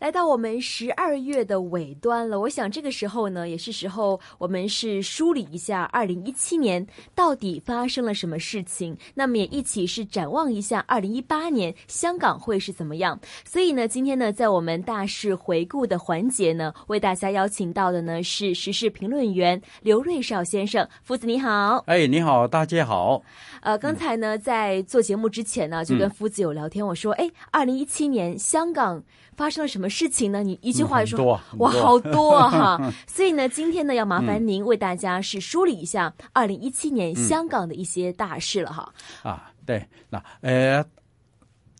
来到我们十二月的尾端了，我想这个时候呢，也是时候我们是梳理一下二零一七年到底发生了什么事情，那么也一起是展望一下二零一八年香港会是怎么样。所以呢，今天呢，在我们大事回顾的环节呢，为大家邀请到的呢是时事评论员刘瑞绍先生，夫子你好。哎，你好，大家好。呃，刚才呢，在做节目之前呢，就跟夫子有聊天，我说，哎，二零一七年香港。发生了什么事情呢？你一句话就说哇，好多哈！所以呢，今天呢，要麻烦您为大家是梳理一下二零一七年香港的一些大事了哈。啊，对，那呃，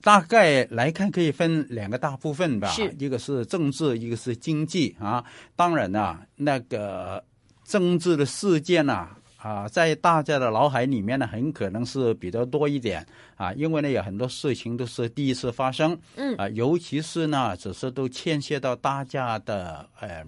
大概来看可以分两个大部分吧，是一个是政治，一个是经济啊。当然呢，那个政治的事件呢。啊，在大家的脑海里面呢，很可能是比较多一点啊，因为呢，有很多事情都是第一次发生，嗯啊，尤其是呢，只是都牵涉到大家的呃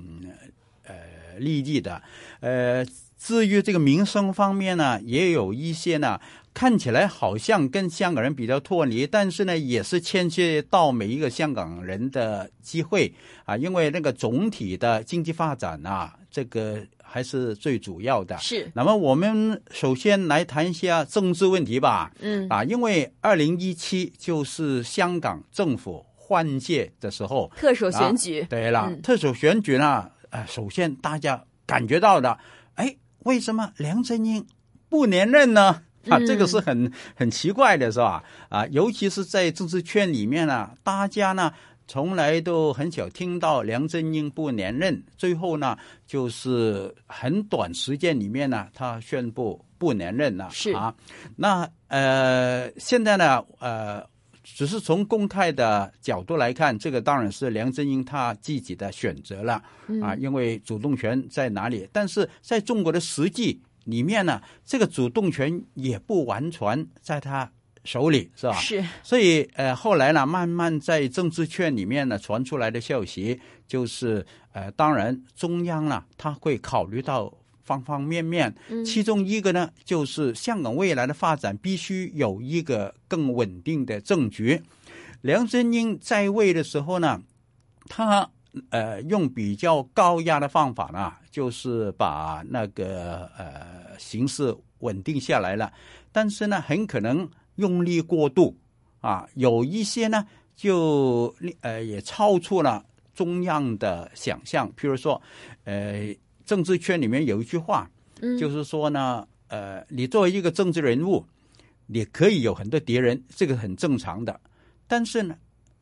呃利益的，呃，至于这个民生方面呢，也有一些呢，看起来好像跟香港人比较脱离，但是呢，也是牵涉到每一个香港人的机会啊，因为那个总体的经济发展啊，这个。还是最主要的。是。那么我们首先来谈一下政治问题吧。嗯。啊，因为二零一七就是香港政府换届的时候。特首选举。对了，特首选举呢，呃，首先大家感觉到的，哎，为什么梁振英不连任呢？啊，这个是很很奇怪的，是吧？啊，尤其是在政治圈里面呢，大家呢。从来都很少听到梁振英不连任，最后呢，就是很短时间里面呢，他宣布不连任了。是啊，那呃，现在呢，呃，只是从公开的角度来看，这个当然是梁振英他自己的选择了啊，因为主动权在哪里？但是在中国的实际里面呢，这个主动权也不完全在他。手里是吧？是，所以呃，后来呢，慢慢在政治圈里面呢传出来的消息，就是呃，当然中央呢，他会考虑到方方面面，其中一个呢，就是香港未来的发展必须有一个更稳定的政局。梁振英在位的时候呢，他呃用比较高压的方法呢，就是把那个呃形势稳定下来了，但是呢，很可能。用力过度啊，有一些呢，就呃也超出了中央的想象。譬如说，呃，政治圈里面有一句话，就是说呢，呃，你作为一个政治人物，你可以有很多敌人，这个很正常的。但是呢，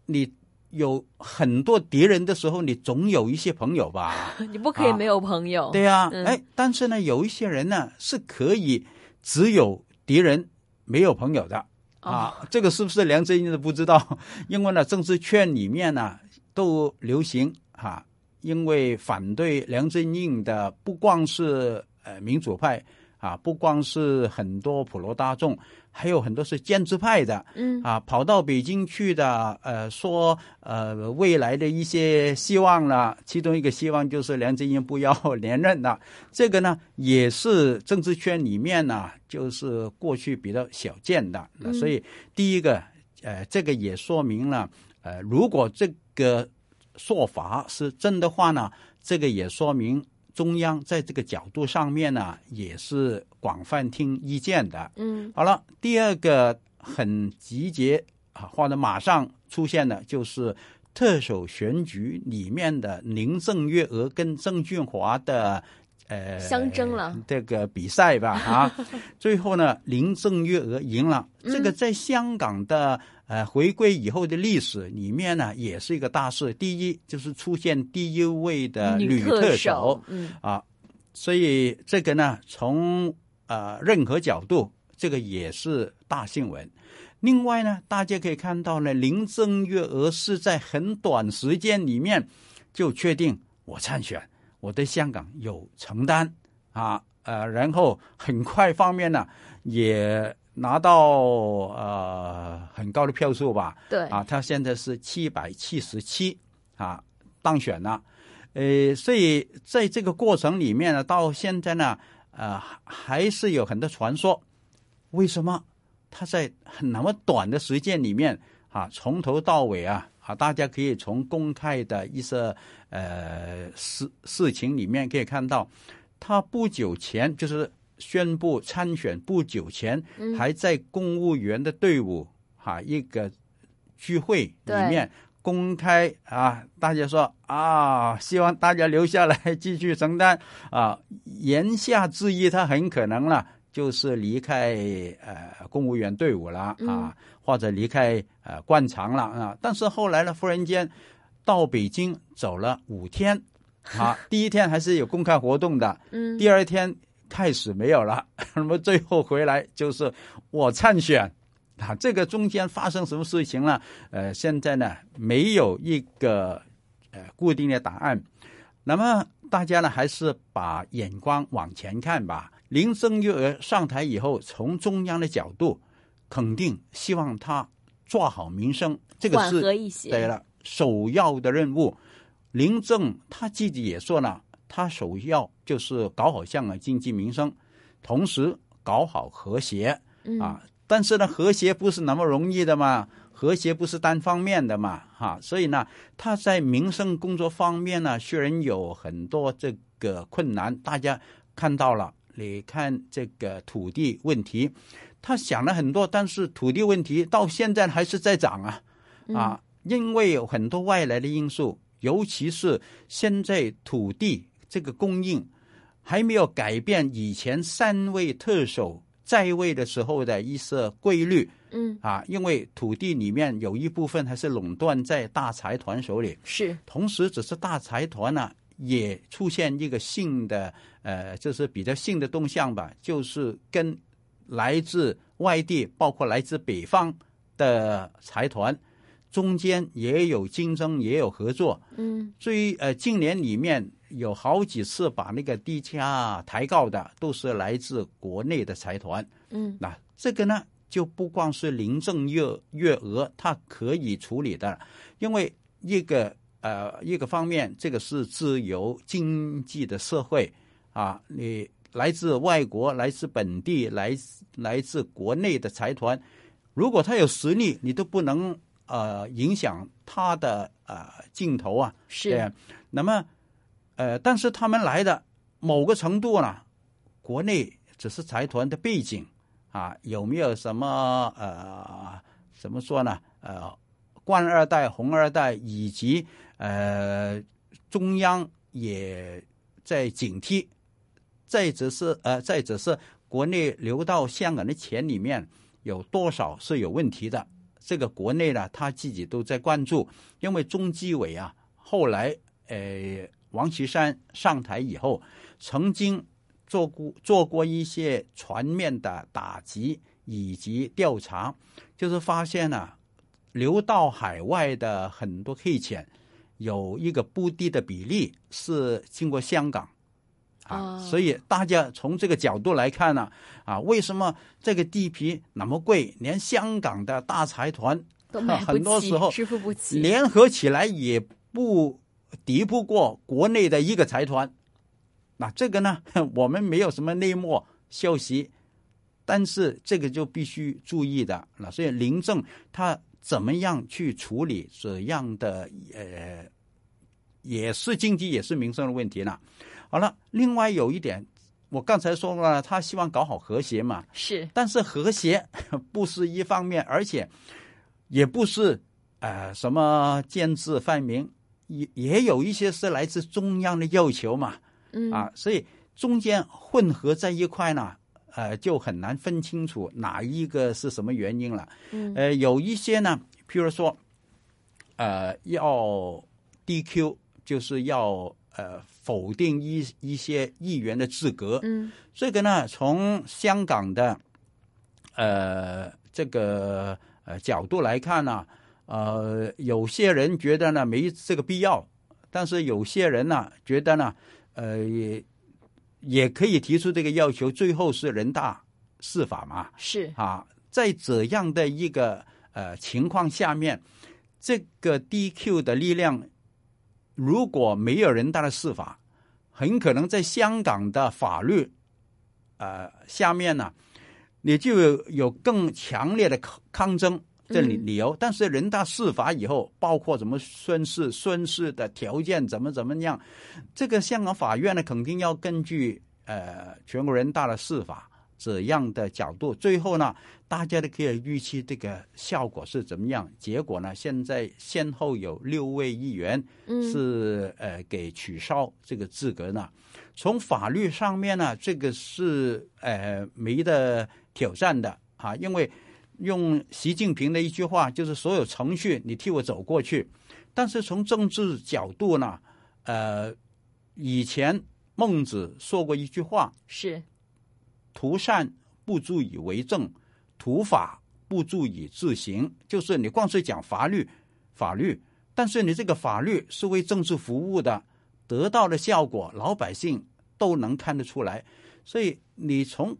你有很多敌人的时候，你总有一些朋友吧？你不可以没有朋友。对呀，哎，但是呢，有一些人呢是可以只有敌人。没有朋友的啊，这个是不是梁振英都不知道？因为呢，政治圈里面呢都流行哈，因为反对梁振英的不光是呃民主派啊，不光是很多普罗大众。还有很多是建制派的，嗯啊，跑到北京去的，呃，说呃未来的一些希望了。其中一个希望就是梁振英不要连任了。这个呢，也是政治圈里面呢，就是过去比较少见的。所以第一个，呃，这个也说明了，呃，如果这个说法是真的话呢，这个也说明。中央在这个角度上面呢，也是广泛听意见的。嗯，好了，第二个很集结啊，或者马上出现的，就是特首选举里面的林郑月娥跟郑俊华的呃相争了这个比赛吧 啊，最后呢，林郑月娥赢了。这个在香港的。呃，回归以后的历史里面呢，也是一个大事。第一就是出现第一位的女特首，嗯啊，所以这个呢，从呃任何角度，这个也是大新闻。另外呢，大家可以看到呢，林郑月娥是在很短时间里面就确定我参选，我对香港有承担啊，呃，然后很快方面呢也。拿到呃很高的票数吧，对啊，他现在是七百七十七啊当选了，呃，所以在这个过程里面呢，到现在呢，呃，还是有很多传说，为什么他在很那么短的时间里面啊，从头到尾啊啊，大家可以从公开的一些呃事事情里面可以看到，他不久前就是宣布参选不久前，还在公务员的队伍哈一个聚会里面公开啊，大家说啊，希望大家留下来继续承担啊，言下之意，他很可能了。就是离开呃公务员队伍了啊，或者离开呃官场了啊。但是后来呢，忽然间到北京走了五天，啊，第一天还是有公开活动的，嗯，第二天开始没有了，那么最后回来就是我参选啊。这个中间发生什么事情了？呃，现在呢没有一个呃固定的答案。那么大家呢还是把眼光往前看吧。林郑月娥上台以后，从中央的角度，肯定希望他做好民生，这个是对了首要的任务。林郑他自己也说了，他首要就是搞好香港经济民生，同时搞好和谐啊。但是呢，和谐不是那么容易的嘛，和谐不是单方面的嘛，哈。所以呢，他在民生工作方面呢，虽然有很多这个困难，大家看到了。你看这个土地问题，他想了很多，但是土地问题到现在还是在涨啊。啊！因为有很多外来的因素，尤其是现在土地这个供应还没有改变以前三位特首在位的时候的一些规律，嗯。啊，因为土地里面有一部分还是垄断在大财团手里，是，同时只是大财团呢。也出现一个新的，呃，就是比较新的动向吧，就是跟来自外地，包括来自北方的财团中间也有竞争，也有合作。嗯，所以呃，近年里面有好几次把那个低价抬高的，都是来自国内的财团。嗯，那这个呢，就不光是林郑月月娥他可以处理的，因为一个。呃，一个方面，这个是自由经济的社会啊，你来自外国、来自本地、来来自国内的财团，如果他有实力，你都不能呃影响他的呃镜头啊。是。那么，呃，但是他们来的某个程度呢，国内只是财团的背景啊，有没有什么呃怎么说呢？呃，官二代、红二代以及。呃，中央也在警惕，再者是呃，再者是国内流到香港的钱里面有多少是有问题的，这个国内呢他自己都在关注，因为中纪委啊后来呃王岐山上台以后，曾经做过做过一些全面的打击以及调查，就是发现呢流到海外的很多黑钱。有一个不低的比例是经过香港，啊，所以大家从这个角度来看呢，啊，为什么这个地皮那么贵，连香港的大财团 很多时候支付不起，联合起来也不敌不过国内的一个财团。那这个呢，我们没有什么内幕消息，但是这个就必须注意的。那所以林郑他。怎么样去处理这样的呃，也是经济也是民生的问题呢？好了，另外有一点，我刚才说了，他希望搞好和谐嘛，是，但是和谐 不是一方面，而且也不是呃什么建制泛民，也也有一些是来自中央的要求嘛，嗯啊，所以中间混合在一块呢。呃，就很难分清楚哪一个是什么原因了。嗯，呃，有一些呢，譬如说，呃，要 DQ，就是要呃否定一一些议员的资格。嗯，这个呢，从香港的呃这个呃角度来看呢，呃，有些人觉得呢没这个必要，但是有些人呢觉得呢，呃。也可以提出这个要求，最后是人大释法嘛？是啊，在这样的一个呃情况下面，这个 DQ 的力量如果没有人大的释法，很可能在香港的法律呃下面呢，你就有有更强烈的抗抗争，这理理由。但是人大释法以后，包括什么宣誓、宣誓的条件怎么怎么样，这个香港法院呢，肯定要根据呃全国人大的释法。怎样的角度，最后呢，大家都可以预期这个效果是怎么样。结果呢，现在先后有六位议员是呃给取消这个资格呢。从法律上面呢，这个是呃没得挑战的啊，因为用习近平的一句话，就是所有程序你替我走过去。但是从政治角度呢，呃，以前孟子说过一句话是。图善不足以为政，图法不足以自行。就是你光是讲法律，法律，但是你这个法律是为政治服务的，得到的效果老百姓都能看得出来。所以你从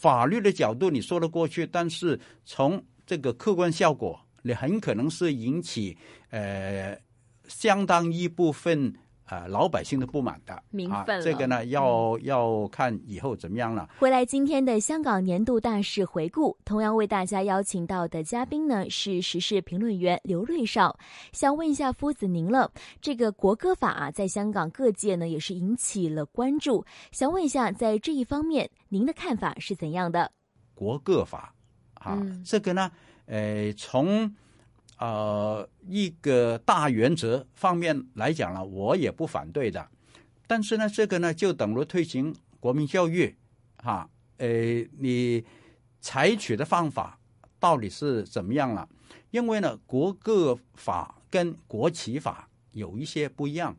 法律的角度你说得过去，但是从这个客观效果，你很可能是引起呃相当一部分。啊，老百姓的不满的，明分这个呢，要要看以后怎么样了。回来今天的香港年度大事回顾，同样为大家邀请到的嘉宾呢是时事评论员刘瑞少。想问一下夫子您了，这个国歌法啊，在香港各界呢也是引起了关注。想问一下，在这一方面，您的看法是怎样的？国歌法啊，这个呢，呃，从。呃，一个大原则方面来讲呢，我也不反对的。但是呢，这个呢，就等于推行国民教育，哈，呃，你采取的方法到底是怎么样了？因为呢，国歌法跟国旗法有一些不一样。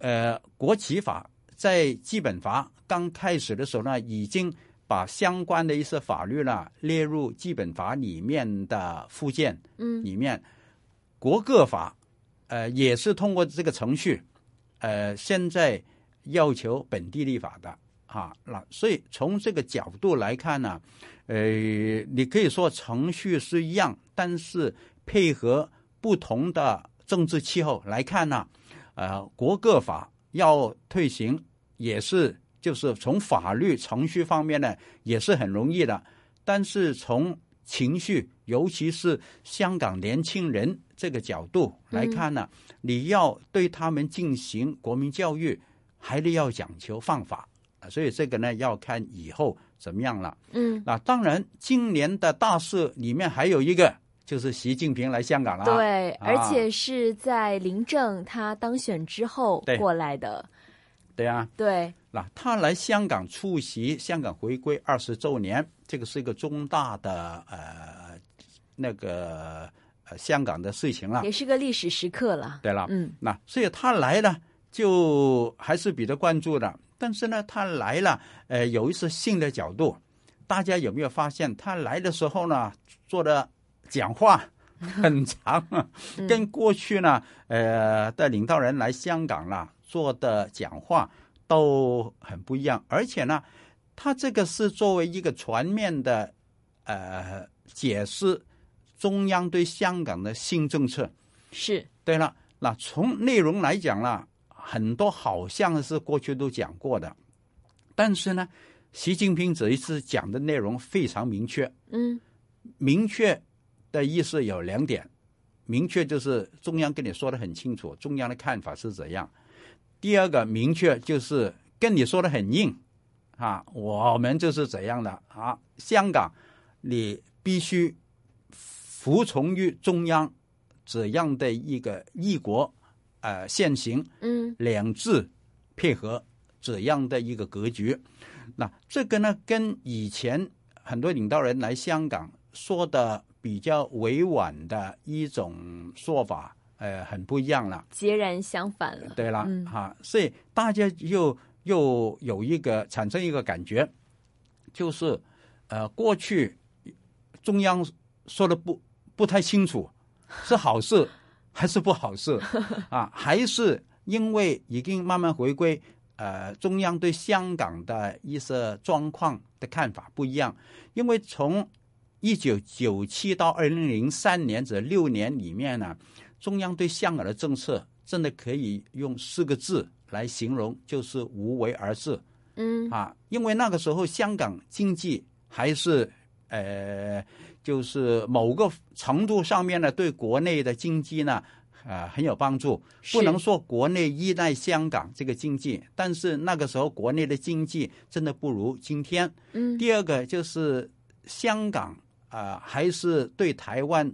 呃，国旗法在基本法刚开始的时候呢，已经把相关的一些法律呢列入基本法里面的附件，嗯，里面国各法，呃，也是通过这个程序，呃，现在要求本地立法的啊，那所以从这个角度来看呢，呃，你可以说程序是一样，但是配合不同的政治气候来看呢，呃，国各法要推行也是。就是从法律程序方面呢，也是很容易的，但是从情绪，尤其是香港年轻人这个角度来看呢，你要对他们进行国民教育，还得要讲求方法啊，所以这个呢要看以后怎么样了。嗯，那当然，今年的大事里面还有一个，就是习近平来香港了。对，而且是在林郑他当选之后过来的。对啊，对。那他来香港出席香港回归二十周年，这个是一个重大的呃那个呃香港的事情了，也是个历史时刻了。对了，嗯，那所以他来呢，就还是比较关注的。但是呢，他来了，呃，有一些新的角度。大家有没有发现，他来的时候呢，做的讲话 很长，跟过去呢，呃的领导人来香港了做的讲话。都很不一样，而且呢，他这个是作为一个全面的呃解释中央对香港的新政策。是对了，那从内容来讲呢，很多好像是过去都讲过的，但是呢，习近平这一次讲的内容非常明确。嗯，明确的意思有两点，明确就是中央跟你说的很清楚，中央的看法是怎样。第二个明确就是跟你说的很硬，啊，我们就是怎样的啊？香港，你必须服从于中央怎样的一个一国呃现行，嗯，两制配合怎样的一个格局？那这个呢，跟以前很多领导人来香港说的比较委婉的一种说法。呃，很不一样了，截然相反了。对了，哈，所以大家又又有一个产生一个感觉，就是呃，过去中央说的不不太清楚，是好事还是不好事 啊？还是因为已经慢慢回归，呃，中央对香港的一些状况的看法不一样，因为从一九九七到二零零三年这六年里面呢。中央对香港的政策真的可以用四个字来形容，就是无为而治。嗯啊，因为那个时候香港经济还是呃就是某个程度上面呢，对国内的经济呢，呃，很有帮助。不能说国内依赖香港这个经济，但是那个时候国内的经济真的不如今天。嗯。第二个就是香港啊，还是对台湾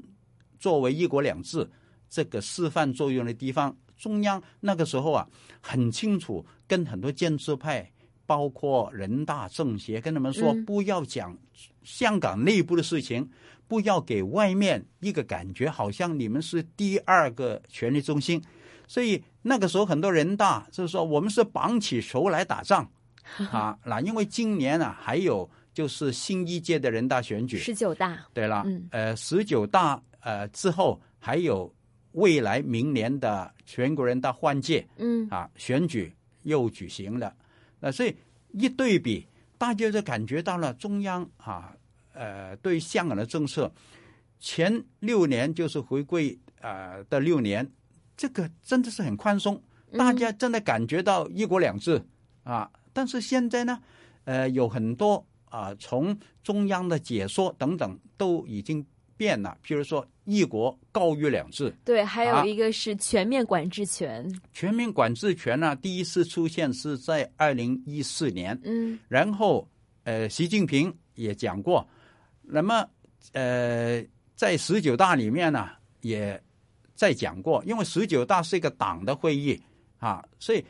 作为一国两制这个示范作用的地方。中央那个时候啊，很清楚跟很多建制派，包括人大政协，跟他们说，不要讲香港内部的事情，不要给外面一个感觉，好像你们是第二个权力中心。所以那个时候很多人大就是说，我们是绑起手来打仗 啊。那因为今年啊，还有就是新一届的人大选举，十九大。对了，呃，十九大呃之后还有。未来明年的全国人大换届，嗯。啊，选举又举行了，那所以一对比，大家就感觉到了中央啊，呃，对香港的政策，前六年就是回归啊的六年，这个真的是很宽松，大家真的感觉到一国两制啊。但是现在呢，呃，有很多啊，从中央的解说等等都已经变了，譬如说。一国高于两制，对，还有一个是全面管制权。全面管制权呢，第一次出现是在二零一四年，嗯，然后呃，习近平也讲过，那么呃，在十九大里面呢，也在讲过，因为十九大是一个党的会议啊，所以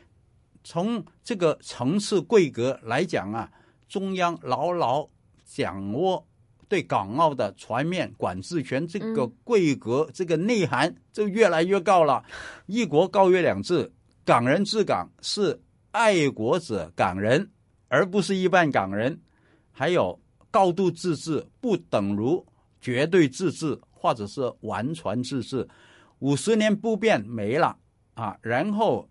从这个层次规格来讲啊，中央牢牢掌握。对港澳的全面管制权这个规格、这个内涵就越来越高了。一国高于两制，港人治港是爱国者港人，而不是一般港人。还有高度自治不等于绝对自治，或者是完全自治。五十年不变没了啊。然后，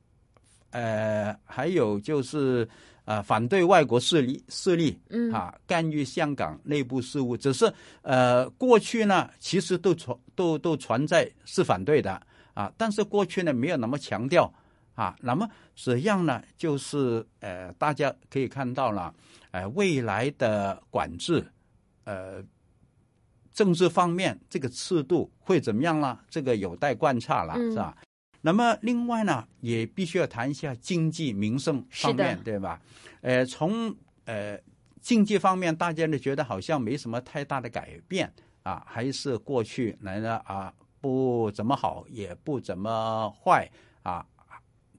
呃，还有就是。啊，反对外国势力势力，嗯啊，干预香港内部事务，只是呃，过去呢，其实都存都都存在是反对的啊，但是过去呢，没有那么强调啊。那么怎样呢？就是呃，大家可以看到了，呃，未来的管制，呃，政治方面这个制度会怎么样呢？这个有待观察了，是吧？那么，另外呢，也必须要谈一下经济民生方面，对吧？呃，从呃经济方面，大家呢觉得好像没什么太大的改变啊，还是过去来了啊，不怎么好，也不怎么坏啊。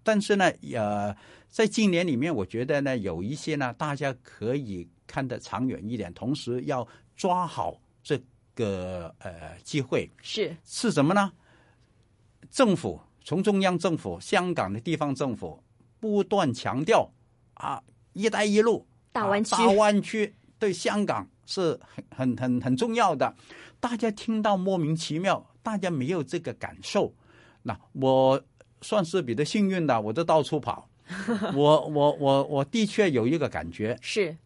但是呢，呃，在今年里面，我觉得呢，有一些呢，大家可以看得长远一点，同时要抓好这个呃机会。是是什么呢？政府。从中央政府、香港的地方政府不断强调啊，“一带一路”大湾区，大湾区对香港是很很很很重要的。大家听到莫名其妙，大家没有这个感受。那我算是比较幸运的，我都到处跑。我我我我的确有一个感觉是，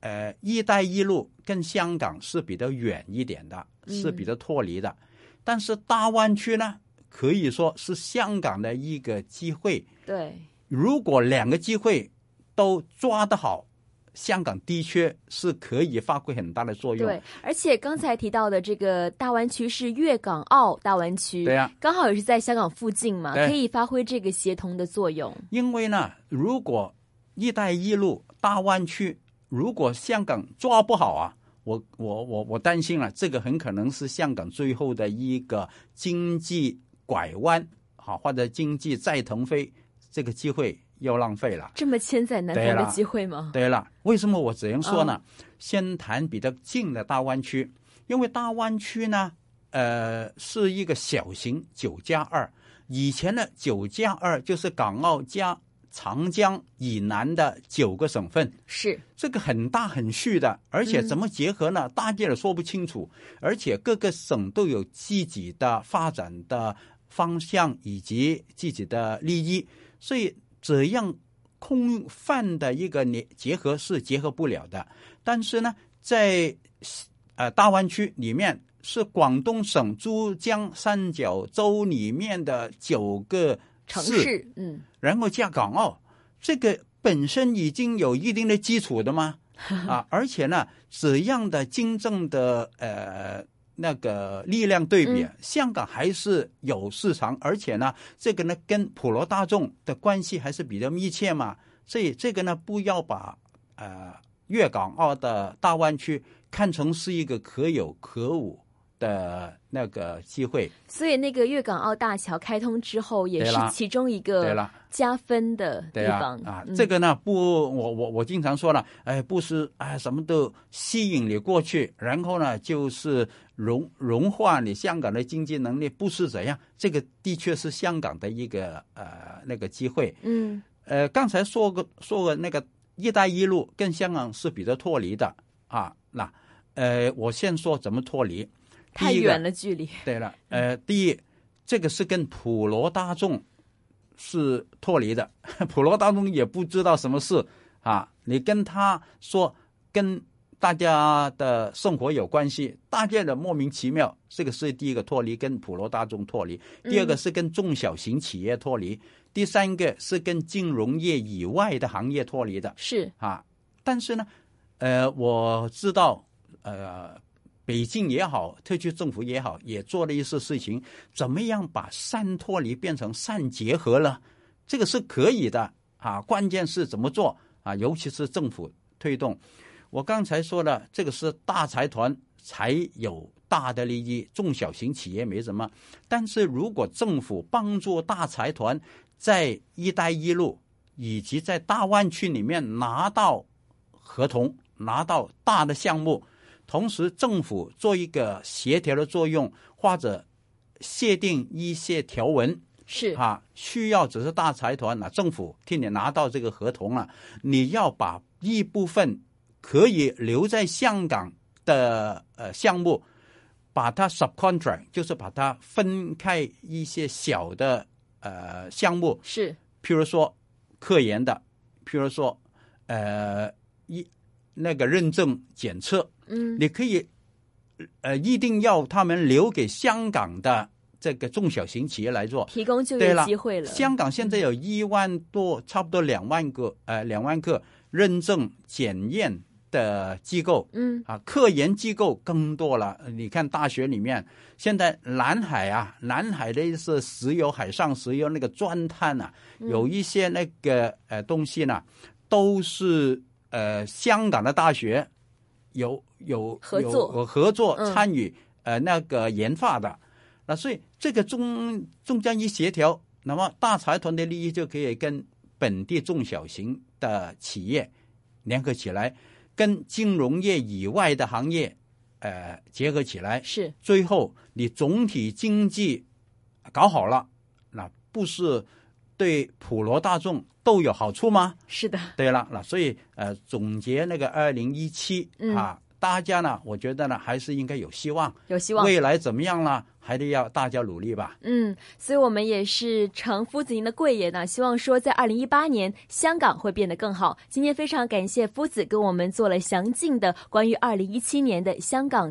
呃，“一带一路”跟香港是比较远一点的，是比较脱离的。但是大湾区呢？可以说是香港的一个机会。对，如果两个机会都抓得好，香港的确是可以发挥很大的作用。对，而且刚才提到的这个大湾区是粤港澳大湾区，对呀，刚好也是在香港附近嘛，可以发挥这个协同的作用。因为呢，如果“一带一路”大湾区如果香港抓不好啊。我我我我担心了，这个很可能是香港最后的一个经济拐弯，好或者经济再腾飞，这个机会又浪费了。这么千载难逢的机会吗？对了，为什么我只能说呢？先谈比较近的大湾区，因为大湾区呢，呃，是一个小型九加二，以前的九加二就是港澳加。长江以南的九个省份是这个很大很细的，而且怎么结合呢？大家也说不清楚。而且各个省都有自己的发展的方向以及自己的利益，所以这样空泛的一个结结合是结合不了的。但是呢，在呃大湾区里面是广东省珠江三角洲里面的九个。城市，嗯，然后加港澳，这个本身已经有一定的基础的吗？啊，而且呢，怎样的真正的呃那个力量对比，嗯。香港还是有市场，而且呢，这个呢跟普罗大众的关系还是比较密切嘛，所以这个呢不要把呃粤港澳的大湾区看成是一个可有可无的那个机会。所以那个粤港澳大桥开通之后，也是其中一个。加分的地方啊，嗯这个呢不，我我我经常说了，哎，不是哎什么都吸引你过去，然后呢就是融融化你香港的经济能力，不是怎样。这个的确是香港的一个呃那个机会。嗯呃，刚才说个说个那个“一带一路”跟香港是比较脱离的啊。那呃，我先说怎么脱离。太远了距离，对了，呃，第一，这个是跟普罗大众是脱离的，普罗大众也不知道什么事啊。你跟他说跟大家的生活有关系，大家的莫名其妙，这个是第一个脱离，跟普罗大众脱离；第二个是跟中小型企业脱离；第三个是跟金融业以外的行业脱离的。是。啊，但是呢，呃，我知道，呃，北京也好，特区政府也好，也做了一些事情，怎么样把善脱离变成善结合了？这个是可以的啊，关键是怎么做啊？尤其是政府推动。我刚才说了，这个是大财团才有大的利益，中小型企业没什么。但是如果政府帮助大财团在“一带一路”以及在大湾区里面拿到合同，拿到大的项目，同时政府做一个协调的作用，或者限定一些条文，是。啊，需要只是大财团那政府替你拿到这个合同了，你要把一部分可以留在香港的呃项目，把它 subcontract，就是把它分开一些小的呃项目，是。譬如说科研的，譬如说呃一那个认证检测，嗯你可以呃一定要他们留给香港的这个中小型企业来做。提供就业机会了，香港现在有一万多，差不多两万个呃两万个认证检验的机构。嗯啊，科研机构更多了。呃你看大学里面，现在南海啊，南海的一些石油、海上石油那个钻探啊，嗯有一些那个呃东西呢，都是呃香港的大学有有合作。有有合作嗯。参与、呃那个研发的。那所以这个中中间一协调，那么大财团的利益就可以跟本地中小型的企业联合起来，跟金融业以外的行业呃结合起来，是。最后你总体经济搞好了，那不是对普罗大众都有好处吗？是的，对了，那所以呃总结那个二零一七嗯啊，大家呢，我觉得呢还是应该有希望。有希望。未来怎么样呢？还得要大家努力吧。嗯，所以我们也是承夫子您的贵言呢，希望说在二零一八年香港会变得更好。今天非常感谢夫子跟我们做了详尽的关于二零一七年的香港的。